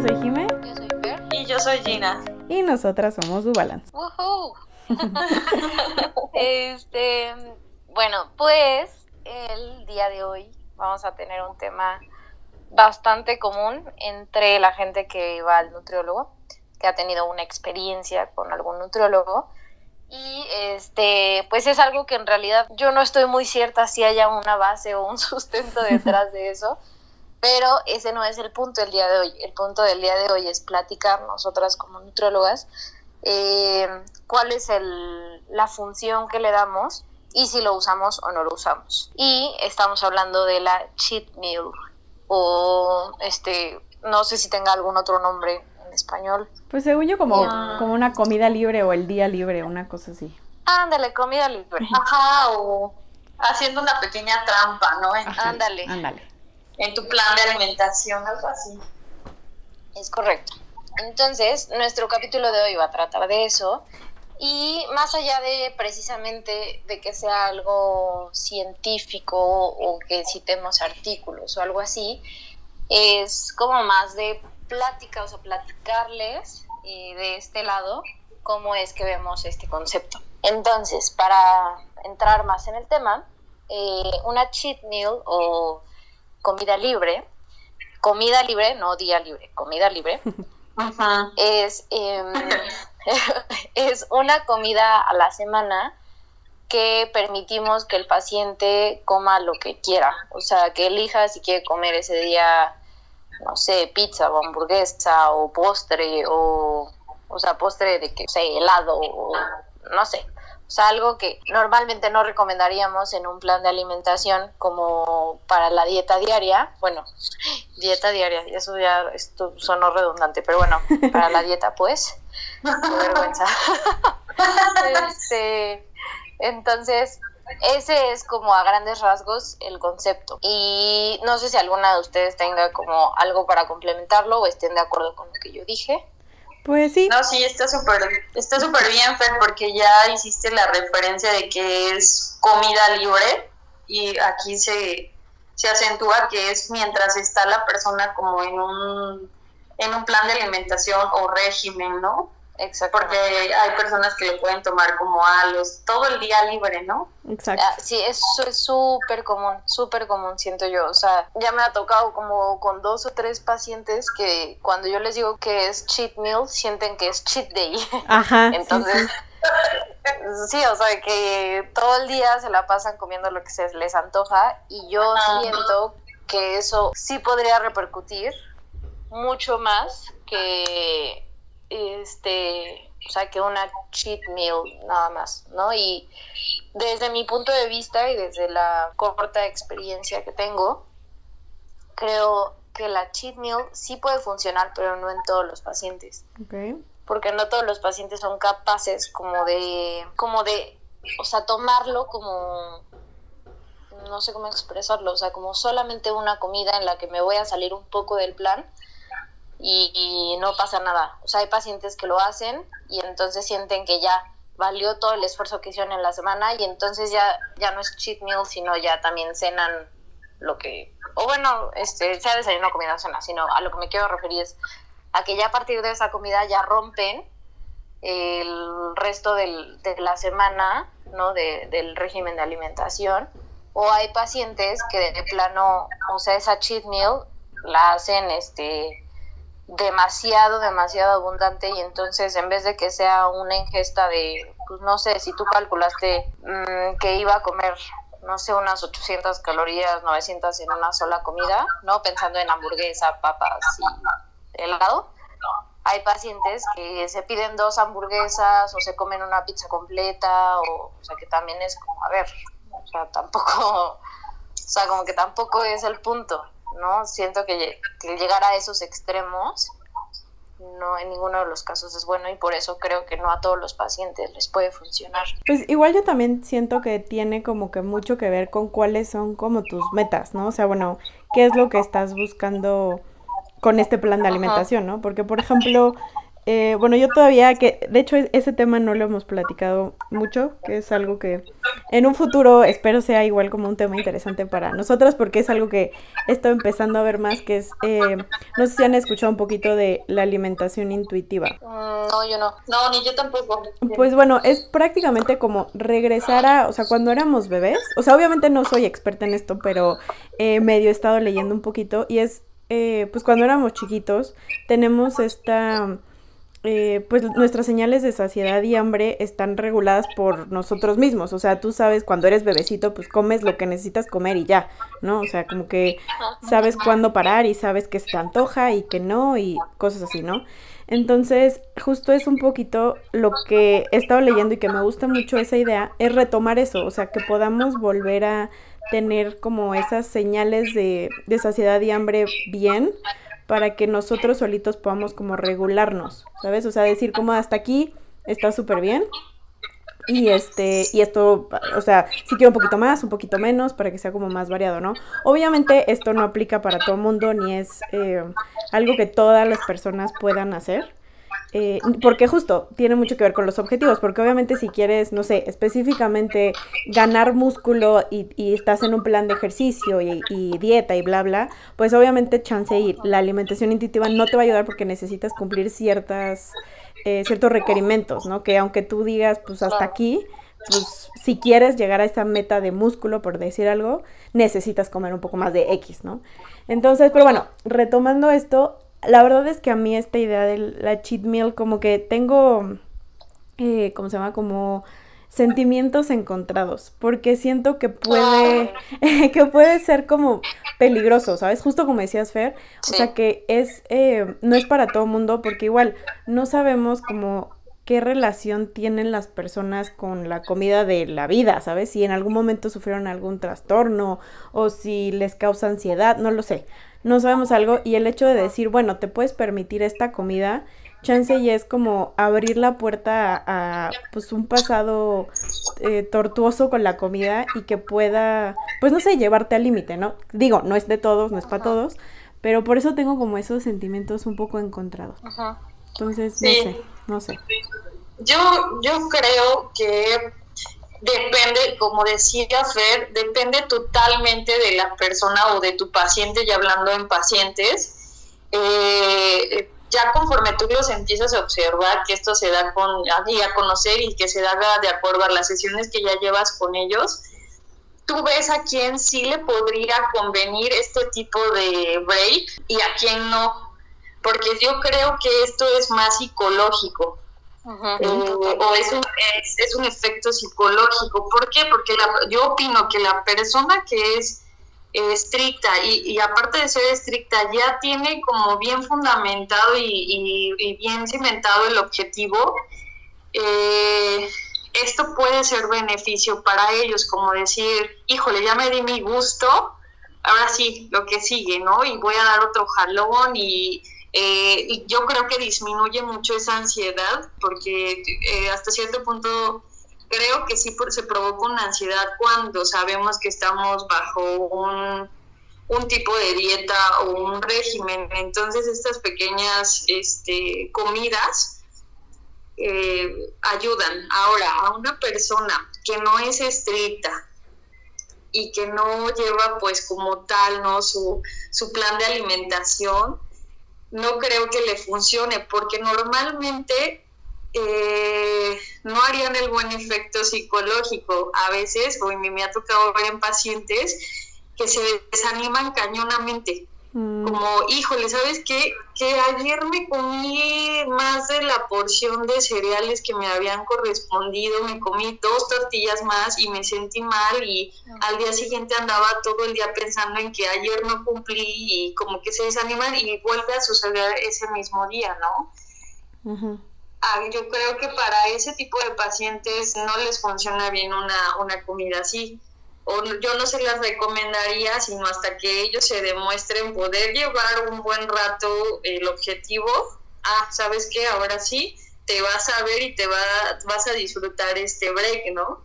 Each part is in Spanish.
Yo soy Jime. Yo soy Fer. Y yo soy Gina. Y nosotras somos Dubalance. Woohoo. este, bueno, pues el día de hoy vamos a tener un tema bastante común entre la gente que va al nutriólogo, que ha tenido una experiencia con algún nutriólogo. Y este, pues es algo que en realidad yo no estoy muy cierta si haya una base o un sustento detrás de eso, pero ese no es el punto del día de hoy. El punto del día de hoy es platicar nosotras como nutriólogas eh, cuál es el, la función que le damos y si lo usamos o no lo usamos. Y estamos hablando de la cheat meal o este, no sé si tenga algún otro nombre en español. Pues según yo como, como una comida libre o el día libre, una cosa así. Ándale, comida libre. Ajá, o haciendo una pequeña trampa, ¿no? Ándale. Ándale. En tu plan de alimentación, algo así. Es correcto. Entonces, nuestro capítulo de hoy va a tratar de eso. Y más allá de precisamente de que sea algo científico o que citemos artículos o algo así, es como más de plática, o platicarles eh, de este lado cómo es que vemos este concepto. Entonces, para entrar más en el tema, eh, una cheat meal o comida libre, comida libre, no día libre, comida libre, Ajá. es, em, es una comida a la semana que permitimos que el paciente coma lo que quiera, o sea, que elija si quiere comer ese día, no sé, pizza o hamburguesa o postre o, o sea, postre de que sé, helado o no sé. O sea, algo que normalmente no recomendaríamos en un plan de alimentación como para la dieta diaria. Bueno, dieta diaria, eso ya esto sonó redundante, pero bueno, para la dieta pues, qué vergüenza. Este, entonces, ese es como a grandes rasgos el concepto. Y no sé si alguna de ustedes tenga como algo para complementarlo o estén de acuerdo con lo que yo dije. Pues sí. No, sí, está súper está súper bien, Fer, porque ya hiciste la referencia de que es comida libre y aquí se, se acentúa que es mientras está la persona como en un, en un plan de alimentación o régimen, ¿no? Exacto. Porque hay personas que lo pueden tomar como a los todo el día libre, ¿no? Exacto. Ah, Sí, eso es súper común, súper común, siento yo. O sea, ya me ha tocado como con dos o tres pacientes que cuando yo les digo que es cheat meal, sienten que es cheat day. Ajá. sí, Entonces, sí. sí, o sea, que todo el día se la pasan comiendo lo que se les antoja y yo Ajá. siento que eso sí podría repercutir mucho más que este, o sea, que una cheat meal nada más, ¿no? Y desde mi punto de vista y desde la corta experiencia que tengo, creo que la cheat meal sí puede funcionar, pero no en todos los pacientes porque no todos los pacientes son capaces como de, como de, o sea, tomarlo como, no sé cómo expresarlo, o sea, como solamente una comida en la que me voy a salir un poco del plan y, no pasa nada. O sea, hay pacientes que lo hacen y entonces sienten que ya valió todo el esfuerzo que hicieron en la semana y entonces ya, ya no es cheat meal, sino ya también cenan lo que, o bueno, este, sea desayuno, comida cena, sino a lo que me quiero referir es a que ya a partir de esa comida ya rompen el resto de la semana, ¿no? De- del régimen de alimentación. O hay pacientes que de plano, o sea, esa cheat meal la hacen, este, demasiado, demasiado abundante y entonces en vez de que sea una ingesta de, pues no sé, si tú calculaste mm, que iba a comer, no sé, unas 800 calorías, 900 en una sola comida, ¿no? Pensando en hamburguesa, papas y helado. Hay pacientes que se piden dos hamburguesas o se comen una pizza completa, o, o sea, que también es como, a ver, o sea, tampoco, o sea, como que tampoco es el punto, ¿no? Siento que, que llegar a esos extremos no en ninguno de los casos es bueno y por eso creo que no a todos los pacientes les puede funcionar. Pues igual yo también siento que tiene como que mucho que ver con cuáles son como tus metas, ¿no? O sea, bueno, qué es lo que estás buscando con este plan de alimentación, ¿no? Porque, por ejemplo, eh, bueno, yo todavía que, de hecho, e- ese tema no lo hemos platicado mucho, que es algo que en un futuro espero sea igual como un tema interesante para nosotras porque es algo que he estado empezando a ver más, que es, eh, no sé si han escuchado un poquito de la alimentación intuitiva. Mm, no, yo no. No, ni yo tampoco. Pues bueno, es prácticamente como regresar a, o sea, cuando éramos bebés, o sea, obviamente no soy experta en esto, pero eh, medio he estado leyendo un poquito y es, eh, pues cuando éramos chiquitos, tenemos esta eh, pues nuestras señales de saciedad y hambre están reguladas por nosotros mismos. O sea, tú sabes cuando eres bebecito, pues comes lo que necesitas comer y ya, ¿no? O sea, como que sabes cuándo parar y sabes que se te antoja y que no y cosas así, ¿no? Entonces, justo es un poquito lo que he estado leyendo y que me gusta mucho esa idea, es retomar eso, o sea, que podamos volver a tener como esas señales de, de saciedad y hambre bien para que nosotros solitos podamos como regularnos, ¿sabes? O sea, decir como hasta aquí está súper bien. Y este, y esto, o sea, si quiero un poquito más, un poquito menos, para que sea como más variado, ¿no? Obviamente esto no aplica para todo el mundo, ni es eh, algo que todas las personas puedan hacer. Eh, porque justo tiene mucho que ver con los objetivos, porque obviamente si quieres, no sé, específicamente ganar músculo y, estás en un plan de ejercicio y, dieta y bla, bla, pues obviamente chance y la alimentación intuitiva no te va a ayudar porque necesitas cumplir ciertas, eh, ciertos requerimientos, ¿no? Que aunque tú digas, pues hasta aquí, pues si quieres llegar a esa meta de músculo, por decir algo, necesitas comer un poco más de X, ¿no? Entonces, pero bueno, retomando esto, la verdad es que a mí esta idea de la cheat meal como que tengo, eh, ¿cómo se llama? Como sentimientos encontrados, porque siento que puede, que puede ser como peligroso, ¿sabes? Justo como decías, Fer, o sea que es, eh, no es para todo mundo, porque igual no sabemos como qué relación tienen las personas con la comida de la vida, ¿sabes? Si en algún momento sufrieron algún trastorno o si les causa ansiedad, no lo sé no sabemos algo y el hecho de decir, bueno, te puedes permitir esta comida, chance y es como abrir la puerta a, pues un pasado eh, tortuoso con la comida y que pueda, pues no sé, llevarte al límite, ¿no? Digo, no es de todos, no es para todos, pero por eso tengo como esos sentimientos un poco encontrados. Entonces, no sé, no sé. Yo, yo creo que depende, como decía Fer, depende totalmente de la persona o de tu paciente, ya hablando en pacientes. Eh, ya conforme tú los empiezas a observar, que esto se da con, y a conocer y que se da de acuerdo a las sesiones que ya llevas con ellos, tú ves a quién sí le podría convenir este tipo de break y a quién no. Porque yo creo que esto es más psicológico o es un, es, un efecto psicológico. ¿Por qué? Porque yo opino que la persona que es estricta y, aparte de ser estricta ya tiene como bien fundamentado y, bien cimentado el objetivo, eh, esto puede ser beneficio para ellos, como decir, híjole, ya me di mi gusto, ahora sí, lo que sigue, ¿no? Y voy a dar otro jalón y eh, yo creo que disminuye mucho esa ansiedad porque eh, hasta cierto punto creo que sí se provoca una ansiedad cuando sabemos que estamos bajo un, tipo de dieta o un régimen. Entonces estas pequeñas este, comidas eh, ayudan. Ahora, a una persona que no es estricta, y que no lleva pues como tal no su, su plan de alimentación no creo que le funcione, porque normalmente eh, no harían el buen efecto psicológico. A veces, o me ha tocado ver en pacientes que se desaniman cañonamente. Mm. Como, híjole, ¿sabes qué? Que ayer me comí más de la porción de cereales que me habían correspondido, me comí dos tortillas más y me sentí mal y al día siguiente andaba todo el día pensando en que ayer no cumplí y como que se desaniman y vuelve a suceder ese mismo día, ¿no? Ah, yo creo que para ese tipo de pacientes no les funciona bien una, una comida así o yo no se las recomendaría, sino hasta que ellos se demuestren poder llevar un buen rato el objetivo. Ah, ¿sabes qué? Ahora sí, te vas a ver y te va, vas a disfrutar este break, ¿no?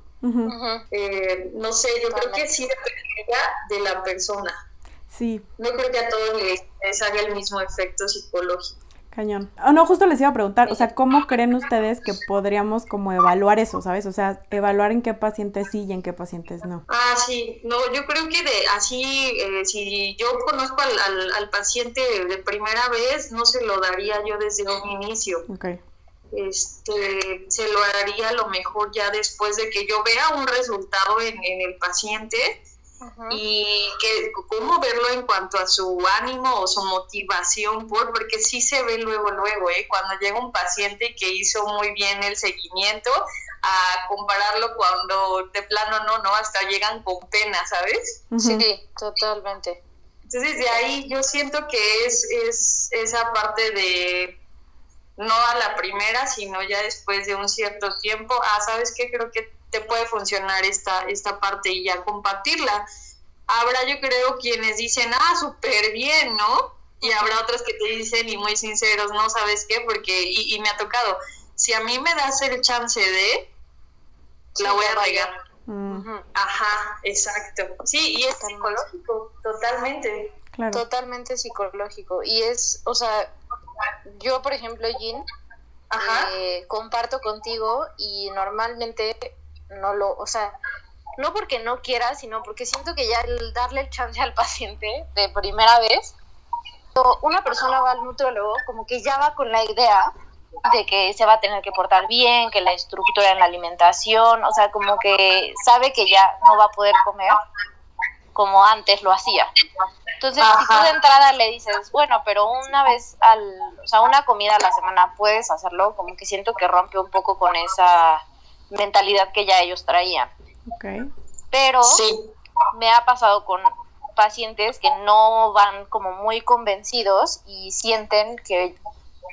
Eh, no sé, yo creo que sí dependería de la persona. Sí. No creo que a todos les, les haga el mismo efecto psicológico. Cañón. Oh, no, justo les iba a preguntar, o sea, ¿cómo creen ustedes que podríamos como evaluar eso, sabes? O sea, evaluar en qué pacientes sí y en qué pacientes no. Ah, sí, no, yo creo que de así, eh, si yo conozco al, al, paciente de primera vez, no se lo daría yo desde un inicio. Ok. Este, se lo haría a lo mejor ya después de que yo vea un resultado en, en el paciente y que cómo verlo en cuanto a su ánimo o su motivación por porque sí se ve luego luego eh cuando llega un paciente que hizo muy bien el seguimiento a compararlo cuando de plano no no hasta llegan con pena sabes sí. totalmente. Entonces de ahí yo siento que es es esa parte de no a la primera sino ya después de un cierto tiempo. Ah sabes qué creo que puede funcionar esta, esta parte y ya compartirla. Habrá yo creo quienes dicen, ah, súper bien, ¿no? Y habrá otros que te dicen y muy sinceros, no sabes qué, porque, y, me ha tocado, si a mí me das el chance de, la voy a regar. Mm. Ajá, exacto. Sí, y es psicológico, totalmente. Totalmente psicológico. Y es, o sea, yo, por ejemplo, Jean, eh, comparto contigo y normalmente no lo, o sea, no porque no quiera, sino porque siento que ya el darle el chance al paciente de primera vez, una persona va al nutriólogo como que ya va con la idea de que se va a tener que portar bien, que la estructura en la alimentación, o sea, como que sabe que ya no va a poder comer como antes lo hacía. Entonces, si tú de entrada le dices, bueno, pero una vez al, o sea, una comida a la semana puedes hacerlo, como que siento que rompe un poco con esa mentalidad que ya ellos traían. Pero me ha pasado con pacientes que no van como muy convencidos y sienten que,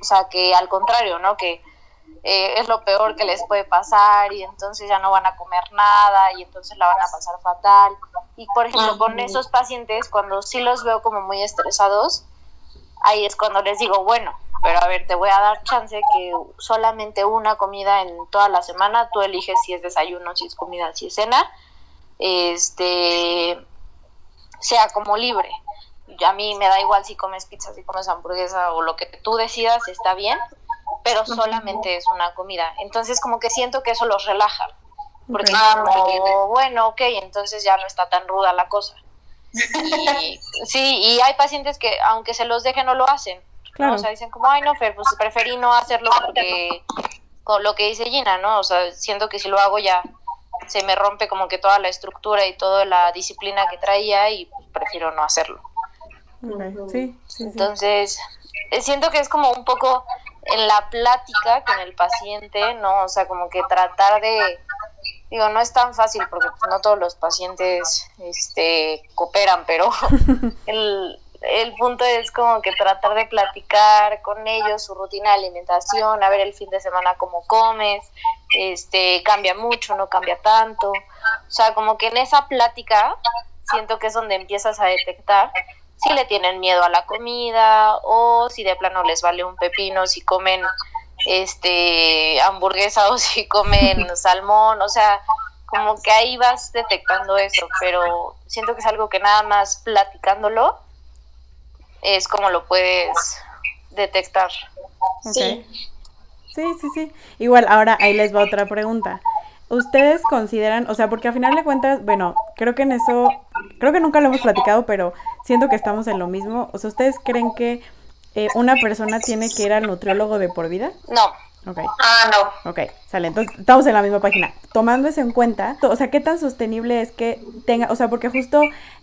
o sea, que al contrario, ¿no? Que eh, es lo peor que les puede pasar y entonces ya no van a comer nada y entonces la van a pasar fatal. Y por ejemplo, con esos pacientes, cuando sí los veo como muy estresados, ahí es cuando les digo, bueno, pero a ver, te voy a dar chance que solamente una comida en toda la semana, tú eliges si es desayuno, si es comida, si es cena, este, sea como libre. A mí me da igual si comes pizza, si comes hamburguesa o lo que tú decidas, está bien, pero solamente es una comida. Entonces como que siento que eso los relaja. Porque como, bueno, ok, entonces ya no está tan ruda la cosa. Y, sí, y hay pacientes que aunque se los dejen no lo hacen. O sea, dicen como, ay, no, Fer, pues preferí no hacerlo porque con lo que dice Gina, ¿no? O sea, siento que si lo hago ya se me rompe como que toda la estructura y toda la disciplina que traía y prefiero no hacerlo. Sí, sí, Entonces, eh, siento que es como un poco en la plática con el paciente, ¿no? O sea, como que tratar de, digo, no es tan fácil porque no todos los pacientes este, cooperan, pero el, el punto es como que tratar de platicar con ellos su rutina de alimentación, a ver el fin de semana cómo comes, este, cambia mucho, no cambia tanto. O sea, como que en esa plática siento que es donde empiezas a detectar si le tienen miedo a la comida o si de plano les vale un pepino, si comen este hamburguesa o si comen salmón, o sea, como que ahí vas detectando eso, pero siento que es algo que nada más platicándolo es como lo puedes detectar. Sí. Sí, sí, sí. Igual, ahora ahí les va otra pregunta. ¿Ustedes consideran, o sea, porque a final de cuentas, bueno, creo que en eso, creo que nunca lo hemos platicado, pero siento que estamos en lo mismo. O sea, ¿ustedes creen que eh, una persona tiene que ir al nutriólogo de por vida? No. Ok. Ah, no. Ok, sale. Entonces, estamos en la misma página. Tomando eso en cuenta, o sea, ¿qué tan sostenible es que tenga, o sea, porque justo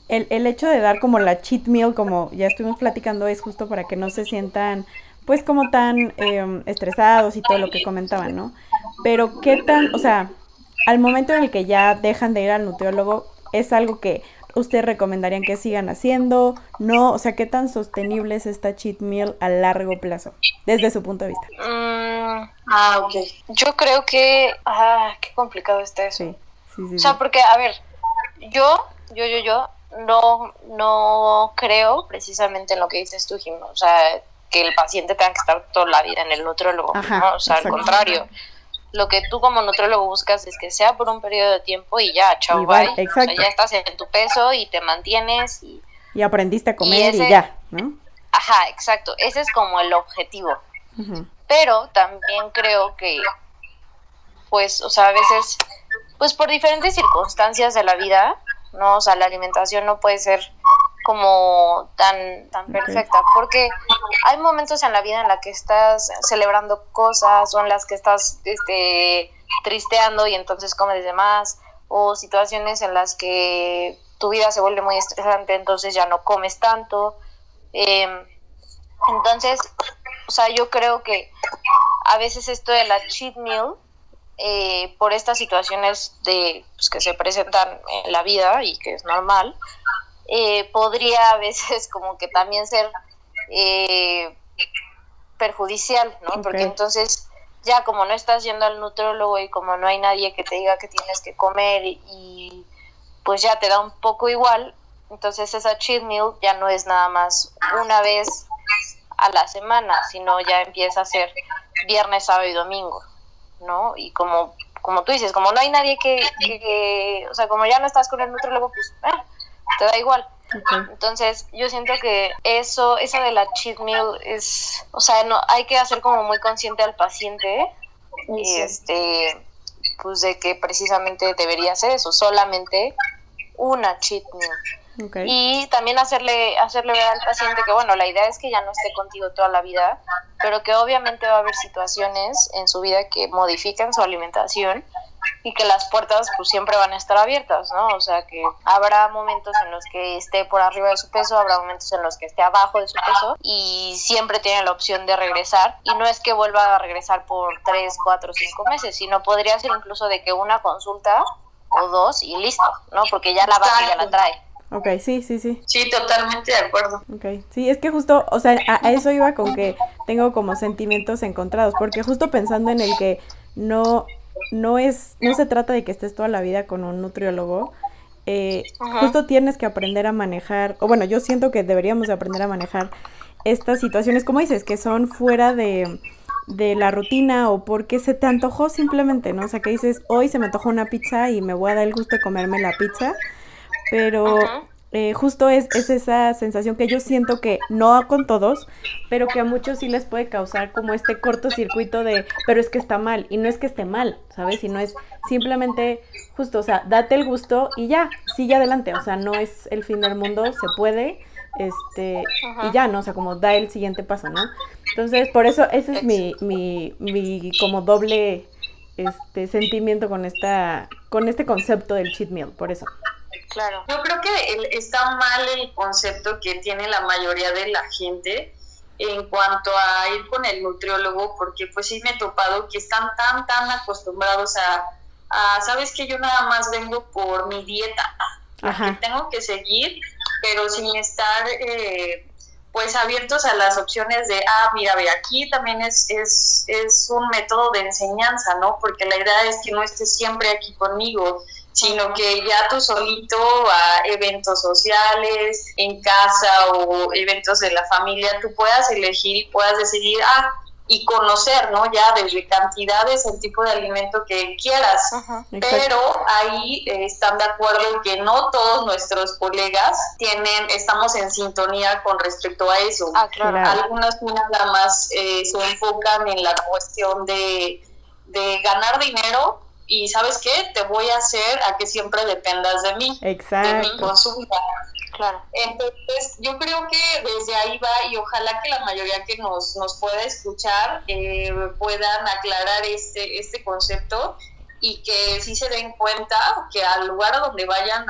el, el hecho de dar como la cheat meal, como ya estuvimos platicando, es justo para que no se sientan pues como tan em, estresados y todo lo que comentaban, ¿no? Pero qué tan, o sea, al momento en el que ya dejan de ir al nutriólogo, ¿es algo que ustedes recomendarían que sigan haciendo? ¿No? O sea, ¿qué tan sostenible es esta cheat meal a largo plazo, desde su punto de vista? Mm, ah, ok. Yo creo que, ah, qué complicado está eso. Sí, sí, sí. O sea, porque, a ver, yo, yo, yo, yo, no, no creo precisamente en lo que dices tú, Jim. O sea, que el paciente tenga que estar toda la vida en el nutrólogo. ¿no? O sea, al contrario. Lo que tú como nutrólogo buscas es que sea por un periodo de tiempo y ya, chao, bye. O sea, ya estás en tu peso y te mantienes y... Y aprendiste a comer y, ya, ¿no? Ajá, exacto. Ese es como el objetivo. Pero también creo que, pues, o sea, a veces, pues por diferentes circunstancias de la vida, ¿no? O sea, la alimentación no puede ser como tan, tan perfecta, porque hay momentos en la vida en la que estás celebrando cosas o en las que estás este, tristeando y entonces comes de más, o situaciones en las que tu vida se vuelve muy estresante, entonces ya no comes tanto. Em, entonces, o sea, yo creo que a veces esto de la cheat meal, eh, por estas situaciones de pues, que se presentan en la vida y que es normal, eh, podría a veces como que también ser eh, perjudicial, ¿no? Porque entonces ya como no estás yendo al nutriólogo y como no hay nadie que te diga que tienes que comer y pues ya te da un poco igual, entonces esa cheat meal ya no es nada más una vez a la semana, sino ya empieza a ser viernes, sábado y domingo, ¿no? Y como como tú dices, como no hay nadie que, o sea, como ya no estás con el nutriólogo, pues eh, te da igual. Entonces, yo siento que eso, eso de la cheat meal es, o sea, no, hay que hacer como muy consciente al paciente, y este, pues de que precisamente debería ser eso, solamente una cheat meal. Y también hacerle, hacerle ver al paciente que, bueno, la idea es que ya no esté contigo toda la vida, pero que obviamente va a haber situaciones en su vida que modifiquen su alimentación y que las puertas pues siempre van a estar abiertas, ¿no? O sea que habrá momentos en los que esté por arriba de su peso, habrá momentos en los que esté abajo de su peso y siempre tiene la opción de regresar y no es que vuelva a regresar por tres, cuatro, cinco meses, sino podría ser incluso de que una consulta o dos y listo, ¿no? Porque ya la base ya la trae. Ok, sí, sí, sí. Sí, totalmente de acuerdo. Ok, sí, es que justo, o sea, a, eso iba con que tengo como sentimientos encontrados, porque justo pensando en el que no, no es, no se trata de que estés toda la vida con un nutriólogo, eh, justo tienes que aprender a manejar, o bueno, yo siento que deberíamos de aprender a manejar estas situaciones, como dices, que son fuera de, de la rutina o porque se te antojó simplemente, ¿no? O sea, que dices, hoy se me antojó una pizza y me voy a dar el gusto de comerme la pizza, pero eh, justo es, es, esa sensación que yo siento que no con todos, pero que a muchos sí les puede causar como este cortocircuito de, pero es que está mal, y no es que esté mal, ¿sabes? Sino es simplemente justo, o sea, date el gusto y ya, sigue adelante, o sea, no es el fin del mundo, se puede, este, y ya, ¿no? O sea, como da el siguiente paso, ¿no? Entonces, por eso ese es mi, mi, mi como doble este sentimiento con esta, con este concepto del cheat meal, por eso. Claro. Yo creo que está mal el concepto que tiene la mayoría de la gente en cuanto a ir con el nutriólogo, porque pues sí me he topado que están tan, tan acostumbrados a, sabes que yo nada más vengo por mi dieta, que tengo que seguir, pero sin estar eh, pues abiertos a las opciones de, ah, mira, ve, aquí también es, es, es un método de enseñanza, ¿no? Porque la idea es que no estés siempre aquí conmigo, sino que ya tú solito a eventos sociales, en casa o eventos de la familia, tú puedas elegir y puedas decidir, ah, y conocer, ¿no? Ya desde cantidades, el tipo de alimento que quieras. Pero ahí eh, están de acuerdo que no todos nuestros colegas tienen, estamos en sintonía con respecto a eso. Ah, Algunas nada más eh, se enfocan en la cuestión de, de ganar dinero y sabes qué, te voy a hacer a que siempre dependas de mí, Exacto. de mi consulta. Claro. Entonces, yo creo que desde ahí va y ojalá que la mayoría que nos, nos pueda escuchar eh, puedan aclarar este, este concepto y que sí se den cuenta que al lugar a donde vayan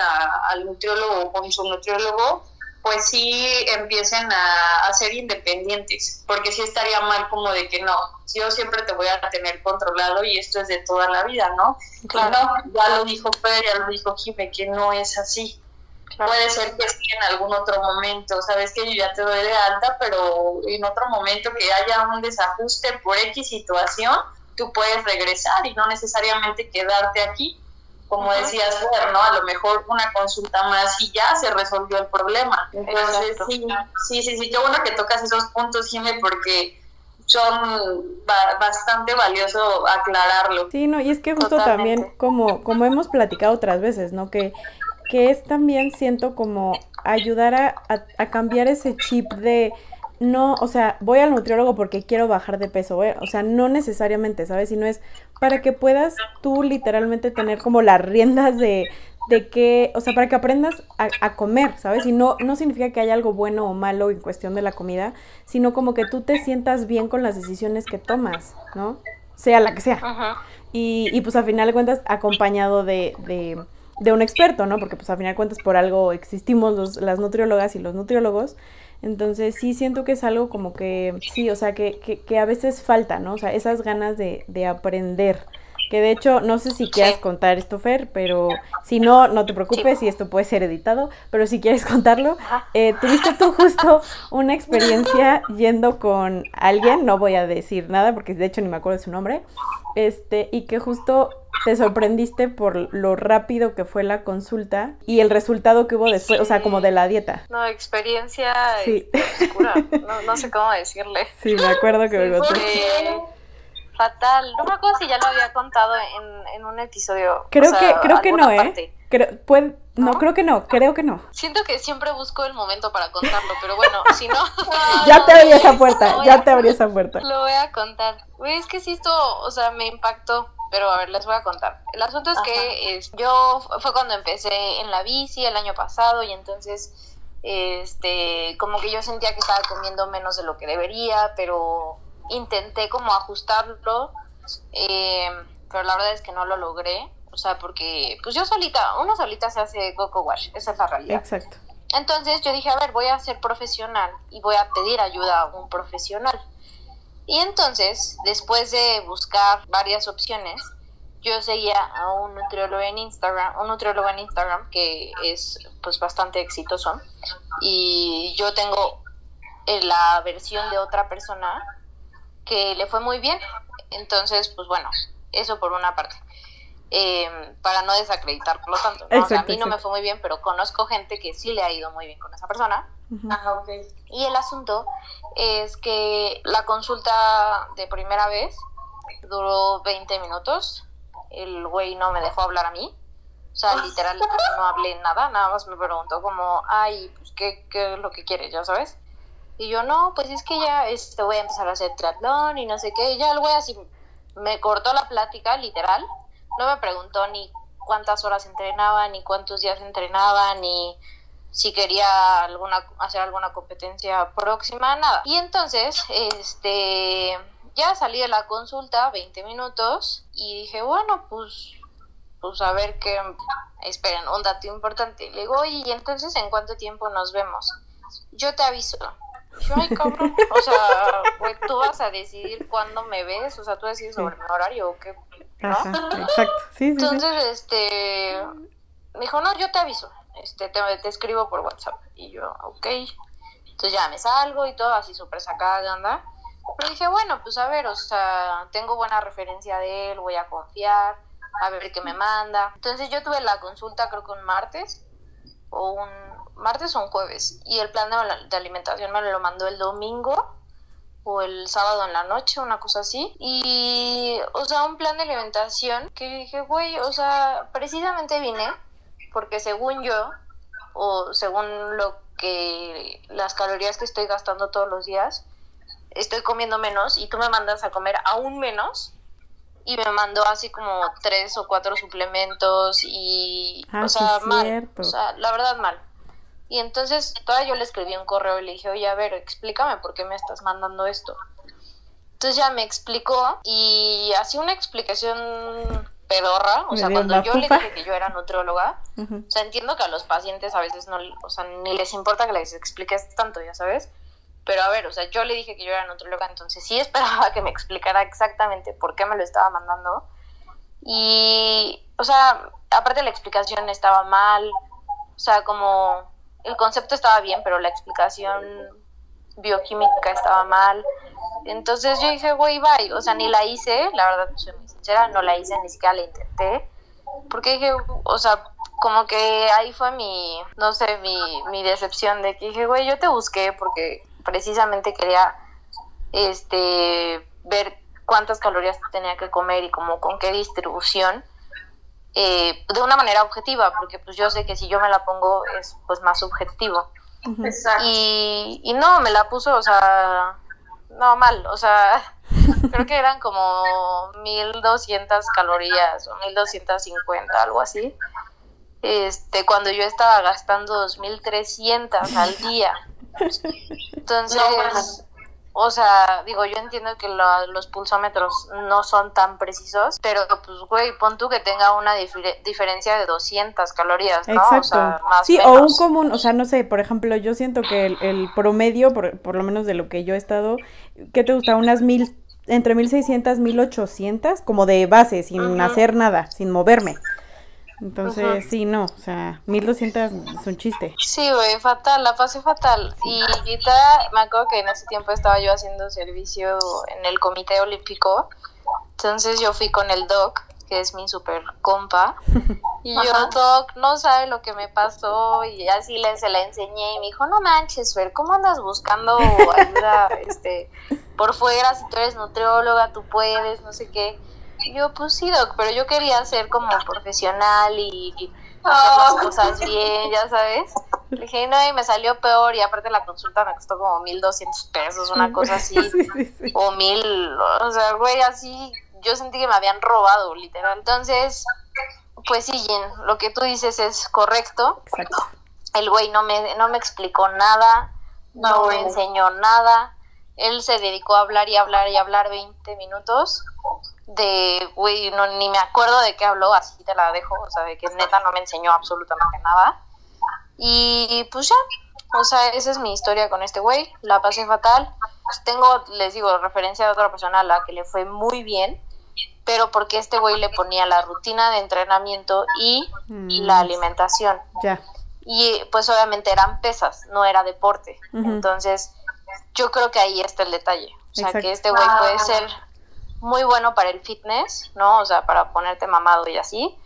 al nutriólogo o con su nutriólogo, pues sí empiecen a, ser independientes, porque sí estaría mal como de que no, yo siempre te voy a tener controlado y esto es de toda la vida, ¿no? Claro. No, ya lo dijo Fer, ya lo dijo Jime, que no es así. Puede ser que sí en algún otro momento, sabes que yo ya te doy de alta, pero en otro momento que haya un desajuste por X situación, tú puedes regresar y no necesariamente quedarte aquí como decías, ¿no? A lo mejor una consulta más y ya se resolvió el problema. Entonces, sí, sí, sí, sí, qué bueno que tocas esos puntos, Jimé, porque son bastante valioso aclararlo. Sí, no, y es que justo también, como, como hemos platicado otras veces, ¿no? Que, que es también, siento, como ayudar a, a cambiar ese chip de no, o sea, voy al nutriólogo porque quiero bajar de peso, ¿eh? o sea, no necesariamente, ¿sabes? Sino es para que puedas tú literalmente tener como las riendas de, de que, o sea, para que aprendas a, comer, ¿sabes? Y no, no significa que haya algo bueno o malo en cuestión de la comida, sino como que tú te sientas bien con las decisiones que tomas, ¿no? Sea la que sea. Y, y pues al final de cuentas acompañado de, de, de, un experto, ¿no? Porque pues al final de cuentas por algo existimos los, las nutriólogas y los nutriólogos. Entonces sí siento que es algo como que, sí, o sea, que, que, que a veces falta, ¿no? O sea, esas ganas de, de aprender. Que de hecho, no sé si quieres contar esto, Fer, pero si no, no te preocupes y esto puede ser editado, pero si quieres contarlo, eh, tuviste tú justo una experiencia yendo con alguien, no voy a decir nada porque de hecho ni me acuerdo de su nombre, este, y que justo te sorprendiste por lo rápido que fue la consulta y el resultado que hubo después, o sea, como de la dieta. No, experiencia sí. oscura, no, no, sé cómo decirle. Sí, me acuerdo que me contó fatal. No me acuerdo si ya lo había contado en, en un episodio. Creo que, creo que no, ¿eh? puede, ¿No? creo que no, creo que no. Siento que siempre busco el momento para contarlo, pero bueno, si no. ya te abrí esa puerta, ya te abrí esa puerta. Lo voy a contar. es que sí, esto, o sea, me impactó. Pero a ver, les voy a contar. El asunto es que es, yo fue cuando empecé en la bici el año pasado y entonces, este, como que yo sentía que estaba comiendo menos de lo que debería, pero intenté como ajustarlo, eh, pero la verdad es que no lo logré. O sea, porque pues yo solita, uno solita se hace Coco Wash, esa es la realidad. Exacto. Entonces yo dije, a ver, voy a ser profesional y voy a pedir ayuda a un profesional. Y entonces, después de buscar varias opciones, yo seguía a un nutriólogo en Instagram, un nutriólogo en Instagram que es pues bastante exitoso y yo tengo eh, la versión de otra persona que le fue muy bien. Entonces, pues bueno, eso por una parte. Em, para no desacreditarlo tanto. a mí no me fue muy bien, pero conozco gente que sí le ha ido muy bien con esa persona. Y el asunto es que la consulta de primera vez duró 20 minutos. El güey no me dejó hablar a mí. O sea, literal, no hablé nada, nada más me preguntó como, ay, pues, ¿qué, qué es lo que quieres? Ya sabes. Y yo, no, pues es que ya este, voy a empezar a hacer triatlón y no sé qué. Y ya el güey así me cortó la plática, literal. No me preguntó ni cuántas horas entrenaba, ni cuántos días entrenaba, ni si quería alguna hacer alguna competencia próxima, nada. Y entonces, este, ya salí de la consulta, 20 minutos, y dije, bueno, pues, pues a ver qué, esperen, un dato importante. Le digo, oye, ¿y entonces en cuánto tiempo nos vemos? Yo te aviso. Ay, cabrón. O sea, güey, tú vas a decidir cuándo me ves, o sea, tú decides sobre mi horario o qué, exacto, sí, sí. Entonces, este, me dijo, no, yo te aviso, este, te, te escribo por WhatsApp. Y yo, ok. Entonces ya me salgo y todo así súper sacada de onda. Pero dije, bueno, pues a ver, o sea, tengo buena referencia de él, voy a confiar, a ver qué me manda. Entonces yo tuve la consulta creo que un martes o un martes o un jueves y el plan de, alimentación me lo mandó el domingo o el sábado en la noche, una cosa así. Y, o sea, un plan de alimentación que dije, güey, o sea, precisamente vine porque según yo, o según lo que las calorías que estoy gastando todos los días, estoy comiendo menos y tú me mandas a comer aún menos y me mandó así como tres o cuatro suplementos y ah, o sea mal o sea la verdad mal y entonces todavía yo le escribí un correo y le dije oye a ver explícame por qué me estás mandando esto entonces ya me explicó y así una explicación pedorra o sea cuando yo le dije que yo era nutrióloga o sea entiendo que a los pacientes a veces no o sea ni les importa que les expliques tanto ya sabes pero a ver, o sea, yo le dije que yo era nutróloga, entonces sí esperaba que me explicara exactamente por qué me lo estaba mandando. Y, o sea, aparte la explicación estaba mal, o sea, como el concepto estaba bien, pero la explicación bioquímica estaba mal. Entonces yo dije, güey, bye, o sea, ni la hice, la verdad, soy muy sincera, no la hice, ni siquiera la intenté, porque dije, o sea, como que ahí fue mi, no sé, mi, mi decepción de que dije, güey, yo te busqué porque precisamente quería este ver cuántas calorías tenía que comer y como con qué distribución eh, de una manera objetiva porque pues yo sé que si yo me la pongo es pues más subjetivo Exacto. Y, y no, me la puso, o sea, no mal, o sea, creo que eran como 1200 calorías o 1250, algo así. Este, cuando yo estaba gastando 2300 al día. Entonces, o sea, digo, yo entiendo que los pulsómetros no son tan precisos, pero pues, güey, pon tú que tenga una diferencia de 200 calorías, ¿no? Exacto. O sea, más sí, o un común, o sea, no sé, por ejemplo, yo siento que el, promedio, por, por, lo menos de lo que yo he estado, ¿qué te gusta? Unas mil, entre 1600, 1800, como de base, sin hacer nada, sin moverme. Entonces, sí, no, o sea, 1200 es un chiste. Sí, güey, fatal, la pasé fatal. Y ahorita me acuerdo que en ese tiempo estaba yo haciendo servicio en el Comité Olímpico. Entonces yo fui con el doc, que es mi super compa. Y yo, doc, no sabe lo que me pasó. Y así le, se la enseñé y me dijo, no manches, Fer, ¿cómo andas buscando ayuda este, por fuera? Si tú eres nutrióloga, tú puedes, no sé qué. Yo, pues sí, Doc, pero yo quería ser como profesional y, hacer las ah. cosas bien, ya sabes. Le dije, no, y me salió peor y aparte la consulta me costó como 1200 pesos, una cosa así. O mil, o sea, güey, así, yo sentí que me habían robado, literal. Entonces, pues sí, Jen, lo que tú dices es correcto. Exacto. El güey no me, no me explicó nada, no, no me enseñó nada. Él se dedicó a hablar y hablar y hablar 20 minutos de, güey, no, ni me acuerdo de qué habló, así te la dejo, o sea, de que neta no me enseñó absolutamente nada. Y pues ya, o sea, esa es mi historia con este güey, la pasé fatal. Tengo, les digo, referencia de otra persona a la que le fue muy bien, pero porque este güey le ponía la rutina de entrenamiento y mm. la alimentación. Ya. Y pues obviamente eran pesas, no era deporte. Entonces, yo creo que ahí está el detalle. O sea, que este güey puede ser muy bueno para el fitness, ¿no? O sea, para ponerte mamado y así.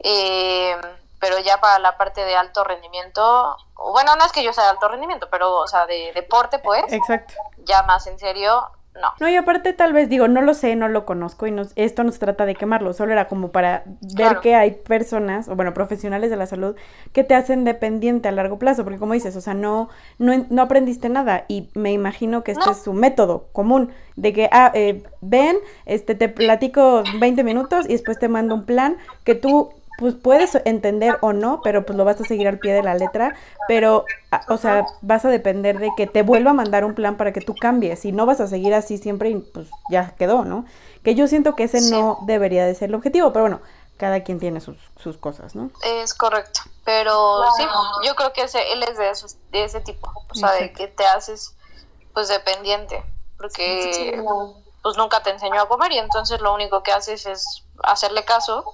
Eh, pero ya para la parte de alto rendimiento, bueno, no es que yo sea de alto rendimiento, pero, o sea, de deporte, pues. Exacto. Ya más en serio, no. No, y aparte tal vez digo, no lo sé, no lo conozco y no, esto no se trata de quemarlo, solo era como para ver que hay personas, o bueno, profesionales de la salud, que te hacen dependiente a largo plazo, porque como dices, o sea, no, no, no aprendiste nada y me imagino que este es su método común, de que, ah, eh, ven, este, te platico 20 minutos y después te mando un plan que tú pues puedes entender o no, pero pues lo vas a seguir al pie de la letra, pero, o sea, vas a depender de que te vuelva a mandar un plan para que tú cambies y no vas a seguir así siempre y pues ya quedó, ¿no? Que yo siento que ese no debería de ser el objetivo, pero bueno, cada quien tiene sus, sus cosas, ¿no? Es correcto, pero sí, yo creo que ese, él es de, esos, de ese tipo, o sea, de que te haces pues dependiente, porque pues nunca te enseñó a comer y entonces lo único que haces es hacerle caso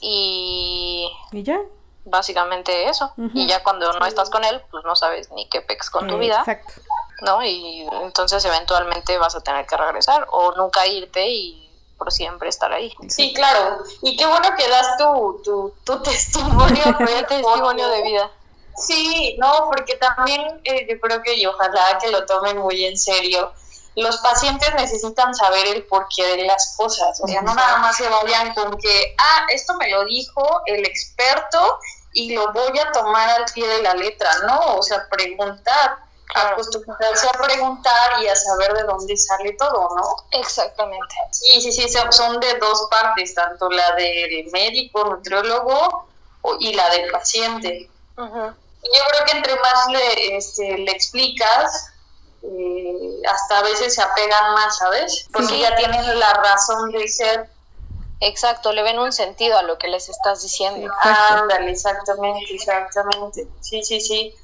y... ya? Básicamente eso. Y ya cuando no estás con él, pues no sabes ni qué pex con tu vida. Exacto. ¿No? Y entonces eventualmente vas a tener que regresar o nunca irte y por siempre estar ahí. Sí, claro. Y qué bueno que das tu, tu, tu testimonio, testimonio de vida. Sí, no, porque también eh, yo creo que y ojalá que lo tomen muy en serio los pacientes necesitan saber el porqué de las cosas, o sea, no nada más se vayan con que, ah, esto me lo dijo el experto y lo voy a tomar al pie de la letra, ¿no? O sea, preguntar, acostumbrarse a preguntar y a saber de dónde sale todo, ¿no? Exactamente. Sí, sí, sí, son de dos partes, tanto la del médico, nutriólogo y la del paciente. Yo creo que entre más le, este, le explicas, eh, hasta a veces se apegan más, ¿sabes? Porque ya tienen la razón de ser. Exacto, le ven un sentido a lo que les estás diciendo. Ándale, exactamente, exactamente. Sí, sí, sí.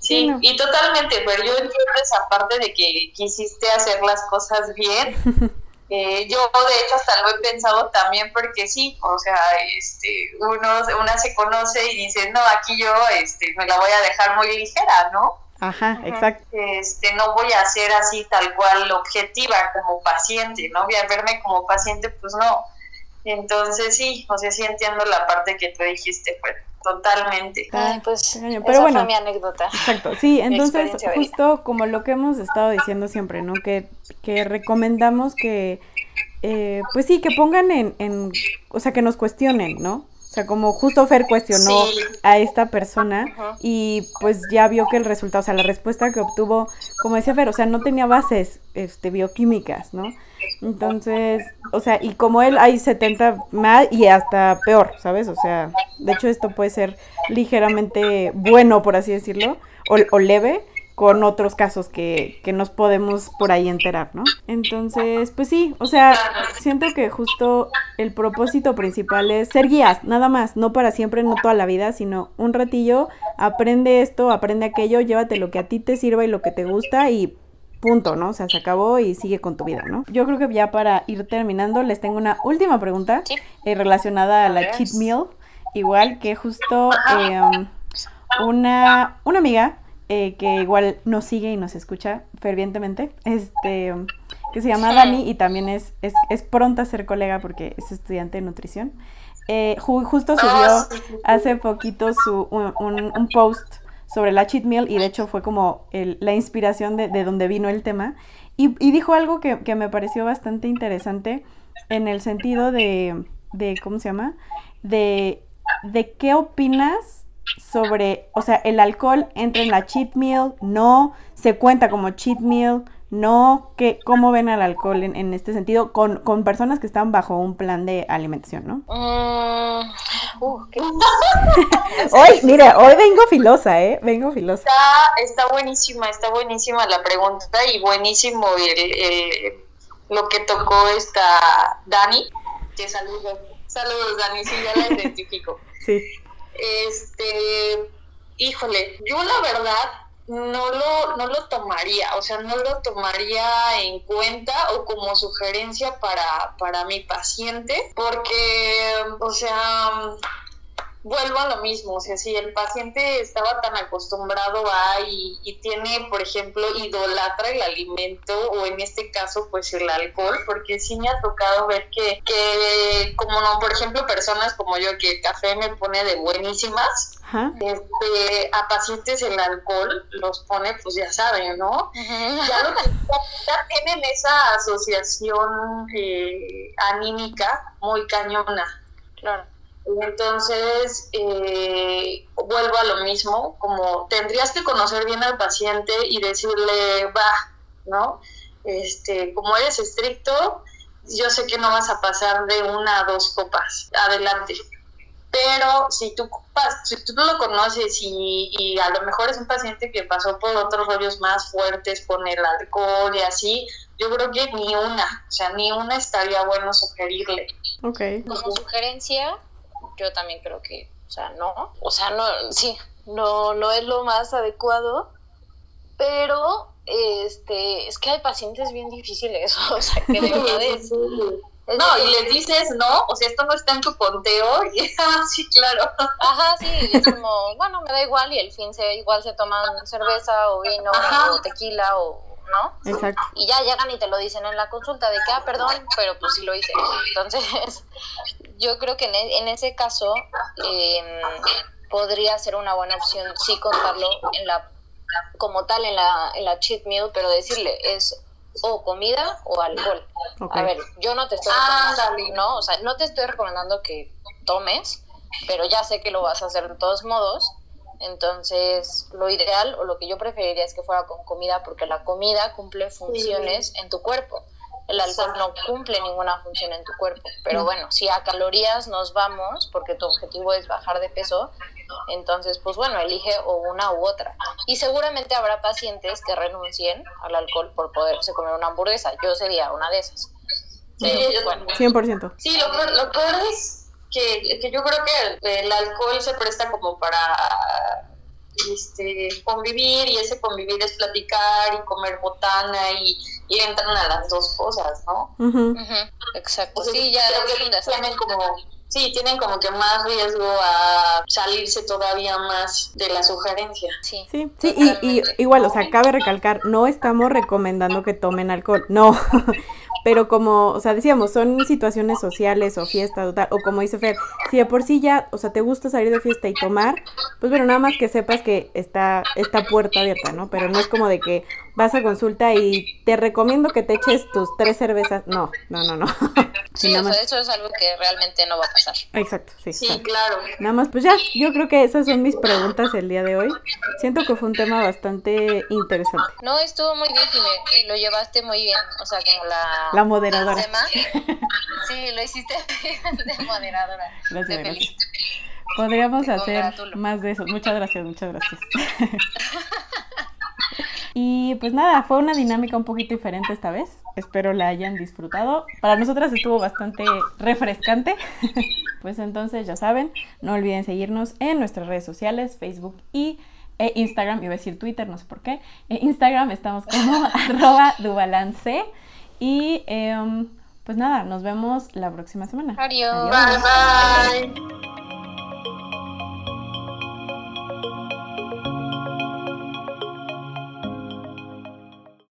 Sí, y totalmente, pero yo entiendo esa parte de que quisiste hacer las cosas bien. Eh, yo, de hecho, hasta lo he pensado también porque sí, o sea, este, uno, una se conoce y dice, no, aquí yo este, me la voy a dejar muy ligera, ¿no? Ajá, exacto. Este, no voy a ser así tal cual objetiva como paciente, ¿no? Voy a verme como paciente, pues no. Entonces sí, o sea, sí entiendo la parte que tú dijiste, pues totalmente. Ay, pues pero bueno, fue mi anécdota. Exacto, sí, entonces justo como lo que hemos estado diciendo siempre, ¿no? Que, que recomendamos que, eh, pues sí, que pongan en, en, o sea, que nos cuestionen, ¿no? O sea, como justo Fer cuestionó a esta persona y pues ya vio que el resultado, o sea, la respuesta que obtuvo, como decía Fer, o sea, no tenía bases este, bioquímicas, ¿no? Entonces, o sea, y como él hay 70 más y hasta peor, ¿sabes? O sea, de hecho esto puede ser ligeramente bueno, por así decirlo, o, o leve, con otros casos que, que, nos podemos por ahí enterar, ¿no? Entonces, pues sí, o sea, siento que justo el propósito principal es ser guías, nada más, no para siempre, no toda la vida, sino un ratillo, aprende esto, aprende aquello, llévate lo que a ti te sirva y lo que te gusta y punto, ¿no? O sea, se acabó y sigue con tu vida, ¿no? Yo creo que ya para ir terminando les tengo una última pregunta eh, relacionada a la cheat meal, igual que justo eh, una, una amiga eh, que igual nos sigue y nos escucha fervientemente, este, que se llama Dani y también es, es, pronta a ser colega porque es estudiante de nutrición. Eh, justo subió hace poquito su, un, post sobre la cheat meal y de hecho fue como la inspiración de, de, donde vino el tema y, y dijo algo que, que, me pareció bastante interesante en el sentido de, de ¿cómo se llama? De, de qué opinas sobre, o sea, el alcohol entra en la cheat meal, no, se cuenta como cheat meal, no, que, ¿cómo ven al alcohol en, este sentido con, con, personas que están bajo un plan de alimentación, no? Mm, uh, hoy, mira, hoy vengo filosa, ¿eh? Vengo filosa. Está, está buenísima, está buenísima la pregunta y buenísimo lo que tocó esta Dani. Que saludos, saludos Dani, sí, ya la identifico. sí. Este, híjole, yo la verdad no lo, no lo tomaría, o sea, no lo tomaría en cuenta o como sugerencia para, para mi paciente, porque, o sea, vuelvo a lo mismo, o sea, si el paciente estaba tan acostumbrado a y, tiene, por ejemplo, idolatra el alimento o en este caso, pues el alcohol, porque sí me ha tocado ver que, que como no, por ejemplo, personas como yo que el café me pone de buenísimas, este, a pacientes el alcohol los pone, pues ya saben, ¿no? Ya, lo que, ya tienen esa asociación eh, anímica muy cañona. Claro. Entonces, eh, vuelvo a lo mismo, como tendrías que conocer bien al paciente y decirle, va, ¿no? Este, como eres estricto, yo sé que no vas a pasar de una a dos copas, adelante. Pero si tú, si tú lo conoces y, y a lo mejor es un paciente que pasó por otros rollos más fuertes con el alcohol y así, yo creo que ni una, o sea, ni una estaría bueno sugerirle. Ok. Como sugerencia, yo también creo que, o sea, no, o sea, no, sí, no, no es lo más adecuado, pero este, es que hay pacientes bien difíciles, o sea, que de verdad es, no, y les dices, no, o sea, esto no está en tu conteo, y ah, sí, claro. Ajá, sí, es como, bueno, me da igual, y el fin se, igual se toman cerveza o vino o tequila o ¿no? Exacto. Y ya llegan y te lo dicen en la consulta de que, ah, perdón, pero pues sí lo hice. Entonces, yo creo que en, e, en ese caso em, podría ser una buena opción sí contarlo en la como tal en la, en la cheat meal, pero decirle es o comida o alcohol. A ver, yo no te estoy recomendando, ¿no? O sea, no te estoy recomendando que tomes, pero ya sé que lo vas a hacer de todos modos entonces, lo ideal o lo que yo preferiría es que fuera con comida porque la comida cumple funciones en tu cuerpo. El alcohol no cumple ninguna función en tu cuerpo. Pero bueno, si a calorías nos vamos, porque tu objetivo es bajar de peso, entonces, pues bueno, elige o una u otra. Y seguramente habrá pacientes que renuncien al alcohol por poderse comer una hamburguesa. Yo sería una de esas. Sí, bueno. 100%. Sí, lo, lo peor es que, que yo creo que el, alcohol se presta como para este, convivir y ese convivir es platicar y comer botana y, y entran a las dos cosas, ¿no? Exacto. sí, ya tienen como, sí, tienen como que más riesgo a salirse todavía más de la sugerencia. Sí, sí, sí y, y igual, o sea, cabe recalcar, no estamos recomendando que tomen alcohol, no. pero como, o sea, decíamos, son situaciones sociales o fiestas o tal, o como dice Fer, si de por sí ya, o sea, te gusta salir de fiesta y tomar, pues bueno, nada más que sepas que está esta puerta abierta, ¿no? Pero no es como de que vas a consulta y te recomiendo que te eches tus tres cervezas. No, no, no, no. Sí, o sea, eso es algo que realmente no va a pasar. Exacto, sí. Sí, claro. Nada más, pues ya, yo creo que esas son mis preguntas el día de hoy. Siento que fue un tema bastante interesante. No, estuvo muy bien, Jimé, y lo llevaste muy bien, o sea, como la... La moderadora. tema. Sí, lo hiciste de moderadora. Gracias, gracias. Podríamos Te hacer congratulo. más de eso. Muchas gracias, muchas gracias. Y pues nada, fue una dinámica un poquito diferente esta vez. Espero la hayan disfrutado. Para nosotras estuvo bastante refrescante. Pues entonces ya saben, no olviden seguirnos en nuestras redes sociales, Facebook y e Instagram. Iba a decir Twitter, no sé por qué. En Instagram estamos como arroba dubalance. Y em, pues nada, nos vemos la próxima semana. Adiós. Bye bye.